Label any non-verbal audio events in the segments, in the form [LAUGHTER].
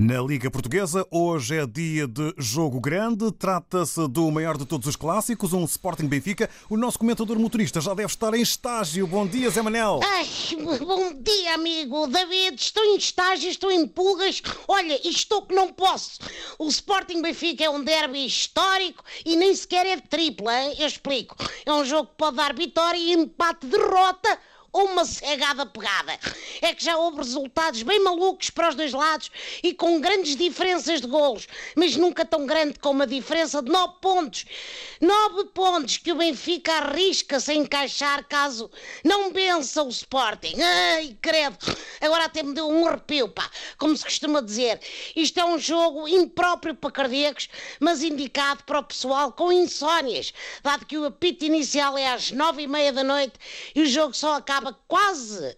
Na Liga Portuguesa, hoje é dia de jogo grande. Trata-se do maior de todos os clássicos, um Sporting Benfica. O nosso comentador motorista já deve estar em estágio. Bom dia, Zé Manel. Ai, bom dia, amigo. David, estou em estágio, estou em pulgas. Olha, estou que não posso. O Sporting Benfica é um derby histórico e nem sequer é tripla, hein? eu explico. É um jogo que pode dar vitória e empate, derrota uma cegada pegada. É que já houve resultados bem malucos para os dois lados e com grandes diferenças de golos, mas nunca tão grande como a diferença de 9 pontos. 9 pontos que o Benfica arrisca-se a encaixar caso não vença o Sporting. Ai, credo. Agora até me deu um arrepio, pá. Como se costuma dizer. Isto é um jogo impróprio para cardíacos, mas indicado para o pessoal com insónias, dado que o apito inicial é às nove e meia da noite e o jogo só acaba quase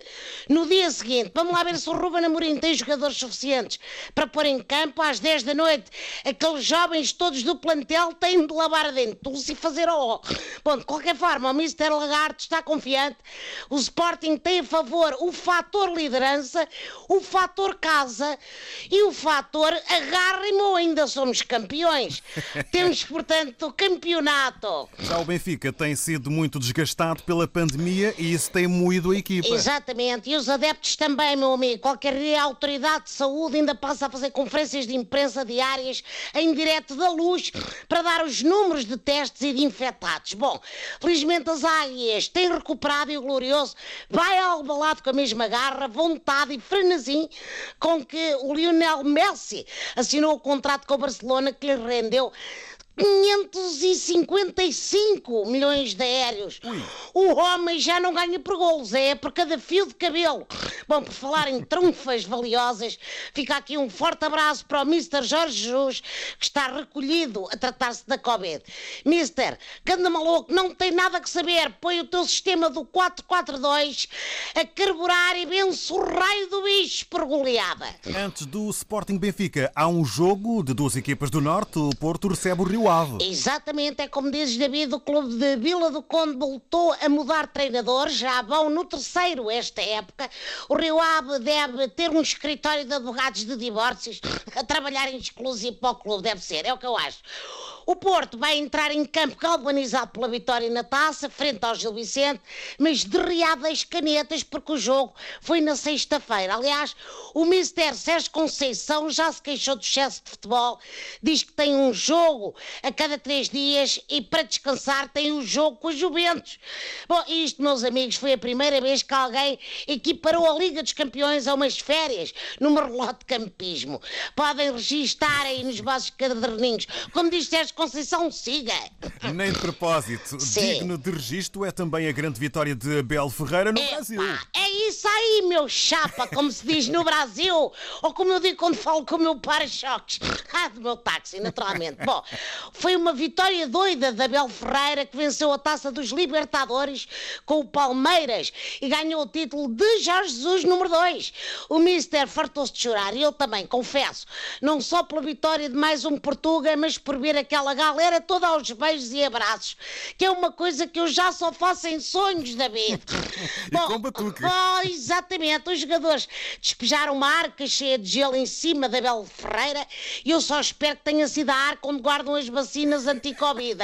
no dia seguinte. Vamos lá ver se o Ruben Amorim tem jogadores suficientes para pôr em campo às 10 da noite. Aqueles jovens todos do plantel têm de lavar a dentro e fazer o Bom, de qualquer forma, o Mr. Lagarto está confiante. O Sporting tem a favor o fator liderança, o fator casa e o fator agarre-me ou ainda somos campeões. [LAUGHS] Temos, portanto, campeonato. Já o Benfica tem sido muito desgastado pela pandemia e isso tem moído a equipa. Exatamente, e os adeptos também, meu amigo. Qualquer autoridade de saúde ainda passa a fazer conferências de imprensa diárias em direto da luz para dar os números de testes e de infectados. Bom, felizmente as águias têm recuperado e o glorioso vai ao balado com a mesma garra, vontade e frenesim com que o Lionel Messi assinou o contrato com o Barcelona que lhe rendeu 555 milhões de aéreos. Ui. O homem já não ganha por golos, é por cada fio de cabelo. Bom, por falar em trunfas valiosas, fica aqui um forte abraço para o Mr. Jorge Jesus, que está recolhido a tratar-se da Covid. Mister, canda maluco, não tem nada que saber. Põe o teu sistema do 442 a carburar e vence o raio do bicho por goleada. Antes do Sporting Benfica, há um jogo de duas equipas do Norte. O Porto recebe o Rio Exatamente, é como dizes, David, o clube de Vila do Conde voltou a mudar treinador, já vão no terceiro esta época. O Rio Ave deve ter um escritório de advogados de divórcios a trabalhar em exclusivo para o clube, deve ser, é o que eu acho. O Porto vai entrar em campo galvanizado pela vitória na taça, frente ao Gil Vicente, mas derriado as canetas porque o jogo foi na sexta-feira. Aliás, o Mister Sérgio Conceição já se queixou do excesso de futebol, diz que tem um jogo a cada três dias e para descansar tem um jogo com a Juventus. Bom, isto, meus amigos, foi a primeira vez que alguém equiparou a Liga dos Campeões a umas férias numa relote de campismo. Podem registar aí nos vossos caderninhos. Como diz Sérgio Conceição siga. Nem de propósito. Sim. Digno de registro é também a grande vitória de Abel Ferreira no Epa, Brasil. É isso aí, meu chapa, como se diz no Brasil. Ou como eu digo quando falo com o meu para-choques. Ah, do meu táxi, naturalmente. Bom, foi uma vitória doida de Abel Ferreira que venceu a taça dos Libertadores com o Palmeiras e ganhou o título de Jorge Jesus número 2. O Mister fartou-se de chorar e eu também, confesso. Não só pela vitória de mais um Portuga, mas por ver aquela aquela galera toda aos beijos e abraços, que é uma coisa que eu já só faço em sonhos, David. [LAUGHS] e Bom, com batuque. Oh, exatamente, os jogadores despejaram uma arca cheia de gelo em cima da Belo Ferreira e eu só espero que tenha sido a arca onde guardam as vacinas anti-Covid,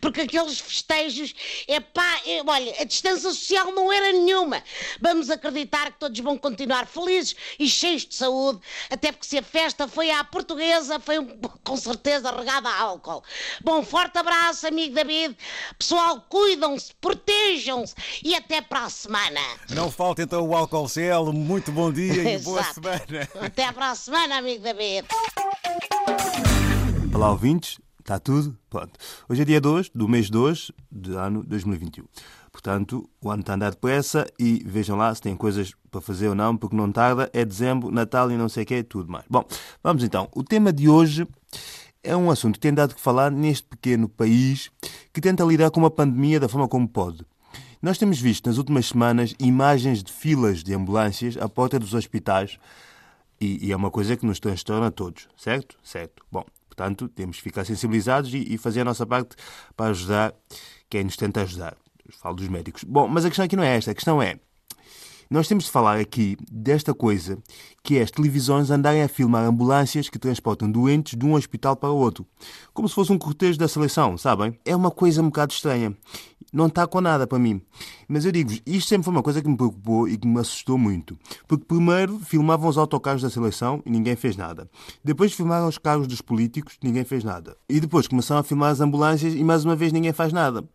porque aqueles festejos, é pá, é, olha, a distância social não era nenhuma. Vamos acreditar que todos vão continuar felizes e cheios de saúde, até porque se a festa foi à portuguesa, foi com certeza regada a álcool. Bom, forte abraço, amigo David. Pessoal, cuidam-se, protejam-se e até para a semana. Não falta então o álcool gel. Muito bom dia e boa semana. Até para a semana, amigo David. Olá, ouvintes. Está tudo? Pronto. Hoje é dia 2 do mês 2 do ano 2021. Portanto, o ano está a andar depressa e vejam lá se têm coisas para fazer ou não, porque não tarda. É dezembro, Natal e não sei o que, tudo mais. Bom, vamos então. O tema de hoje é um assunto que tem dado que falar neste pequeno país que tenta lidar com uma pandemia da forma como pode. Nós temos visto nas últimas semanas imagens de filas de ambulâncias à porta dos hospitais e, e é uma coisa que nos transtorna a todos, certo? Certo. Bom, portanto, temos que ficar sensibilizados e, e fazer a nossa parte para ajudar quem nos tenta ajudar. Falo dos médicos. Bom, mas a questão aqui não é esta. A questão é, Nós temos de falar aqui desta coisa que é as televisões andarem a filmar ambulâncias que transportam doentes de um hospital para o outro. Como se fosse um cortejo da seleção, sabem? É uma coisa um bocado estranha. Não está com nada para mim. Mas eu digo-vos, isto sempre foi uma coisa que me preocupou e que me assustou muito. Porque primeiro filmavam os autocarros da seleção e ninguém fez nada. Depois filmaram os carros dos políticos, ninguém fez nada. E depois começaram a filmar as ambulâncias e mais uma vez ninguém faz nada.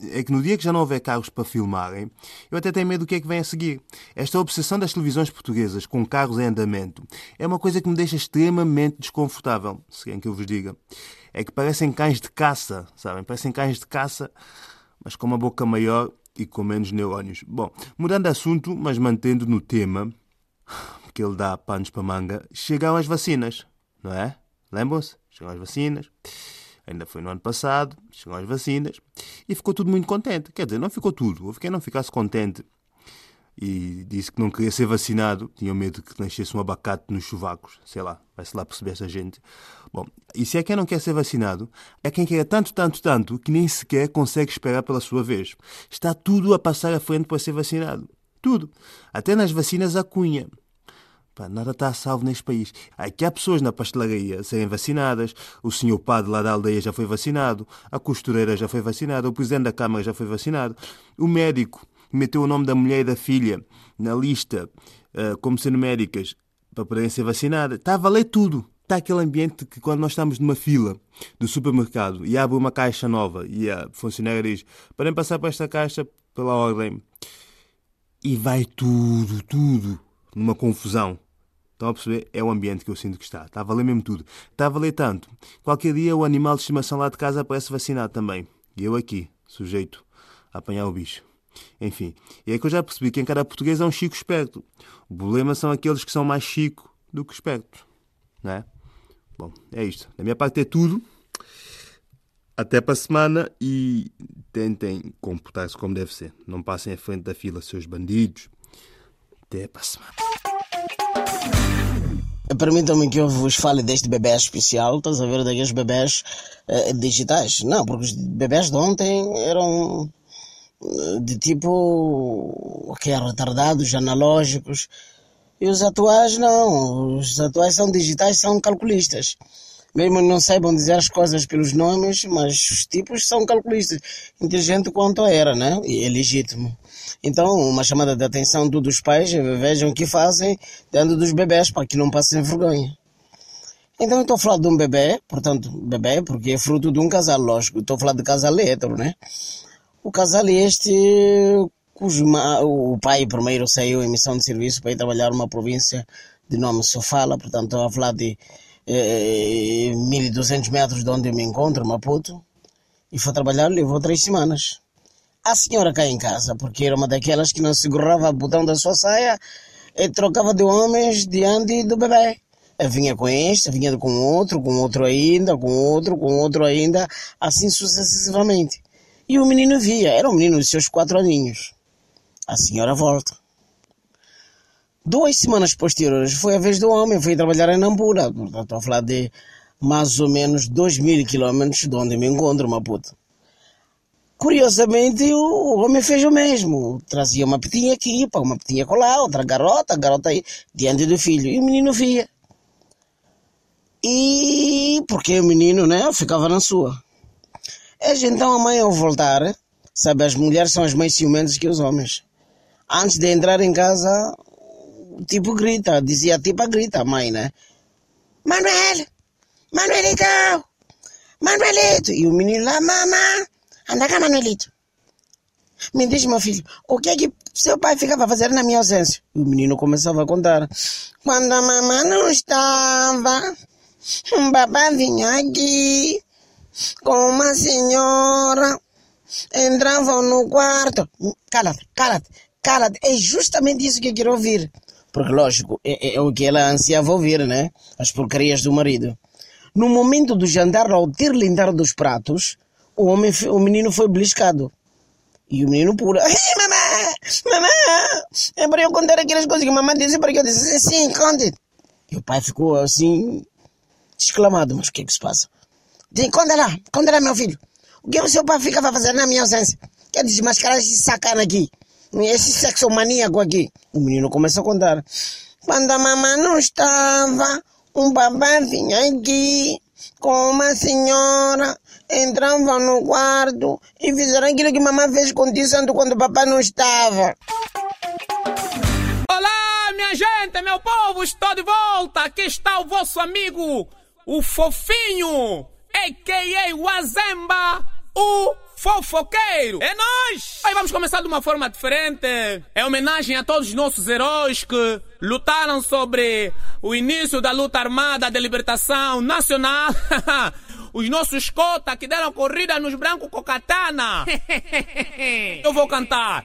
É que no dia que já não houver carros para filmarem, eu até tenho medo do que é que vem a seguir. Esta obsessão das televisões portuguesas com carros em andamento é uma coisa que me deixa extremamente desconfortável, se querem que eu vos diga. É que parecem cães de caça, sabem? Parecem cães de caça, mas com uma boca maior e com menos neurónios. Bom, mudando de assunto, mas mantendo no tema, que ele dá panos para manga, chegaram as vacinas, não é? Lembram-se? Chegaram as vacinas. Ainda foi no ano passado, chegaram as vacinas e ficou tudo muito contente. Quer dizer, não ficou tudo. Houve quem não ficasse contente e disse que não queria ser vacinado, tinha medo que nascesse um abacate nos chuvacos, sei lá, vai-se lá perceber essa gente. Bom, e se é quem não quer ser vacinado, é quem quer tanto, tanto, tanto, que nem sequer consegue esperar pela sua vez. Está tudo a passar à frente para ser vacinado. Tudo. Até nas vacinas a cunha. Pá, nada está a salvo neste país. Aqui há pessoas na pastelaria serem vacinadas, o senhor padre lá da aldeia já foi vacinado, a costureira já foi vacinada, o presidente da Câmara já foi vacinado, o médico meteu o nome da mulher e da filha na lista uh, como sendo médicas para poderem ser vacinadas. Está a valer tudo. Está aquele ambiente que quando nós estamos numa fila do supermercado e abre uma caixa nova e a funcionária diz podem passar para esta caixa pela ordem e vai tudo, tudo numa confusão. Estão a perceber? É o ambiente que eu sinto que está. Está a valer mesmo tudo. Está a valer tanto. Qualquer dia o animal de estimação lá de casa aparece vacinado também. E eu aqui, sujeito a apanhar o bicho. Enfim, é que eu já percebi que em cada português há um chico esperto. O problema são aqueles que são mais chico do que esperto. Não é? Bom, é isto. Da minha parte é tudo. Até para a semana e tentem comportar-se como deve ser. Não passem à frente da fila, seus bandidos. Até para a semana. Permitam-me que eu vos fale deste bebê especial, estás a ver, daqueles bebés uh, digitais. Não, porque os bebés de ontem eram de tipo que é retardados, analógicos. E os atuais não, os atuais são digitais, são calculistas. Mesmo não saibam dizer as coisas pelos nomes, mas os tipos são calculistas. Inteligente quanto era, né? E é legítimo. Então, uma chamada de atenção dos pais, vejam o que fazem dentro dos bebés para que não passem vergonha. Então, estou a falar de um bebê, portanto, bebê, porque é fruto de um casal, lógico. Estou a falar de casal hétero, né? O casal este, cujo o pai primeiro saiu em missão de serviço para ir trabalhar numa província de nome Sofala, portanto, a falar de eh, 1200 metros de onde eu me encontro, Maputo, e foi trabalhar, levou três semanas a senhora cá em casa, porque era uma daquelas que não segurava o botão da sua saia e trocava de homens diante do bebê. Eu vinha com este, vinha com outro, com outro ainda, com outro, com outro ainda, assim sucessivamente. E o menino via, era um menino de seus quatro aninhos. A senhora volta. Duas semanas posteriores foi a vez do homem, foi trabalhar em Nampula. Estou a falar de mais ou menos dois mil quilômetros de onde me encontro, Maputo. Curiosamente, o homem fez o mesmo. Trazia uma petinha aqui, uma petinha colar, outra garota, garota aí, diante do filho. E o menino via. E porque o menino, né, ficava na sua. É então a mãe ao voltar, sabe, as mulheres são as mais ciumentas que os homens. Antes de entrar em casa, tipo grita, dizia tipo a grita a mãe, né? Manuel! Manuelito! Manuelito! E o menino lá, mamãe! Anda cá, Manuelito. Me diz, meu filho, o que é que seu pai ficava fazendo na minha ausência? E o menino começava a contar. Quando a mamãe não estava, um papai vinha aqui com uma senhora, entravam no quarto. Cala-te, cala-te, cala-te. É justamente isso que eu quero ouvir. Porque, lógico, é, é, o que ela ansiava ouvir, né? As porcarias do marido. No momento do jantar, ao ter lindar dos pratos, o homem, o menino foi beliscado. E o menino pula. mamãe! Mamãe! É para eu contar aquelas coisas que a mamãe disse para que eu disse. Sim, conte. E o pai ficou assim, exclamado. Mas o que é que se passa? Diz, conta lá, conta lá, meu filho. O que o seu pai ficava fazendo na minha ausência? Quer desmascarar esse sacana aqui? esse sexo maníaco aqui. O menino começa a contar. Quando a mamãe não estava, um babá vinha aqui com uma senhora, entravam no quarto e fizeram aquilo que mamãe fez com o Santo quando o papai não estava. Olá, minha gente, meu povo, estou de volta. Aqui está o vosso amigo, o Fofinho, a.k.a. Wazemba, o fofoqueiro. É nós! Aí vamos começar de uma forma diferente. É homenagem a todos os nossos heróis que lutaram sobre o início da luta armada de libertação nacional. os nossos cota que deram corrida nos brancos com katana. Eu vou cantar.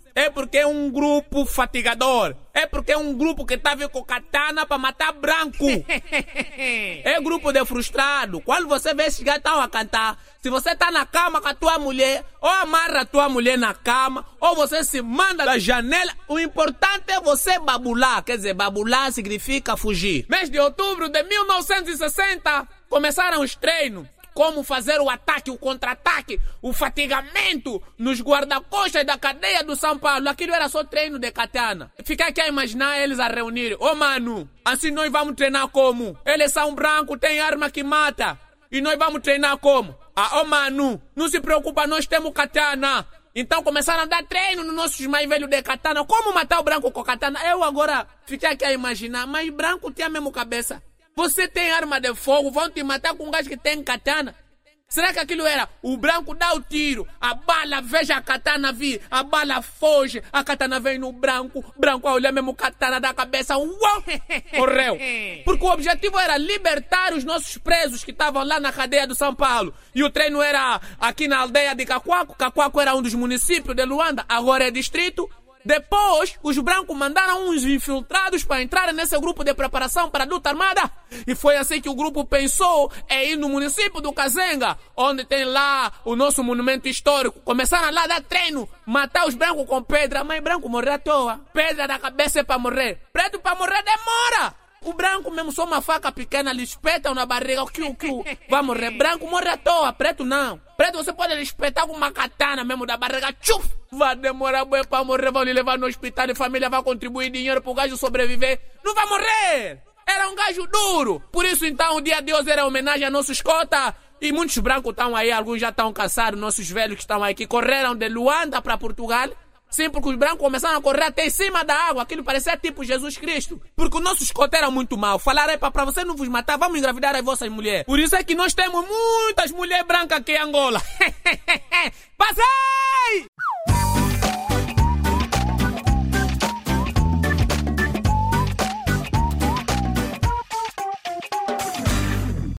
é porque é um grupo fatigador. É porque é um grupo que tá vindo com katana para matar branco. [LAUGHS] é grupo de frustrado. Quando você vê esses gatão a cantar, se você tá na cama com a tua mulher, ou amarra a tua mulher na cama, ou você se manda da janela, o importante é você babular. Quer dizer, babular significa fugir. Mês de outubro de 1960, começaram os treinos como fazer o ataque, o contra-ataque, o fatigamento nos guarda-costas da cadeia do São Paulo. Aquilo era só treino de katana. Fica aqui a imaginar eles a reunir. Ô oh, mano, assim nós vamos treinar como? Eles são brancos, tem arma que mata. E nós vamos treinar como? Ah, ô oh, mano, não se preocupa, nós temos katana. Então começaram a dar treino nos nossos mais velhos de katana. Como matar o branco com katana? Eu agora fiquei aqui a imaginar, mas branco tinha a mesma cabeça. Você tem arma de fogo, vão te matar com um gajo que tem katana. Será que aquilo era o branco dá o tiro, a bala veja a katana vir, a bala foge, a katana vem no branco, branco a olhar mesmo katana da cabeça, uau, [LAUGHS] morreu. Porque o objetivo era libertar os nossos presos que estavam lá na cadeia do São Paulo. E o treino era aqui na aldeia de Cacoaco, Cacoaco era um dos municípios de Luanda, agora é distrito. Depois, os brancos mandaram uns infiltrados para entrar nesse grupo de preparação para a luta armada. E foi assim que o grupo pensou em ir no município do Kazenga, onde tem lá o nosso monumento histórico. Começaram lá a dar treino, matar os brancos com pedra, mas branco morrer à toa. Pedra na cabeça é para morrer. Preto para morrer demora. O branco mesmo só uma faca pequena, lhe espetam na barriga, o que, o que, vai morrer. Branco morre à toa, preto não. Preto você pode lhe espetar com uma katana mesmo da barriga, tchuf! Vai demorar bem para morrer, vão lhe levar no hospital e família vai contribuir dinheiro pro gajo sobreviver. Não vai morrer! Era um gajo duro! Por isso então o dia de hoje era homenagem a nossos cota. E muitos brancos estão aí, alguns já estão cansados, nossos velhos que estão aí, que correram de Luanda para Portugal Sim, porque os brancos começaram a correr até em cima da água. Aquilo parecia tipo Jesus Cristo. Porque o nosso escote era muito mau. Falaram para pra você não vos matar, vamos engravidar as vossas mulheres. Por isso é que nós temos muitas mulheres brancas aqui em Angola. [LAUGHS] Passei!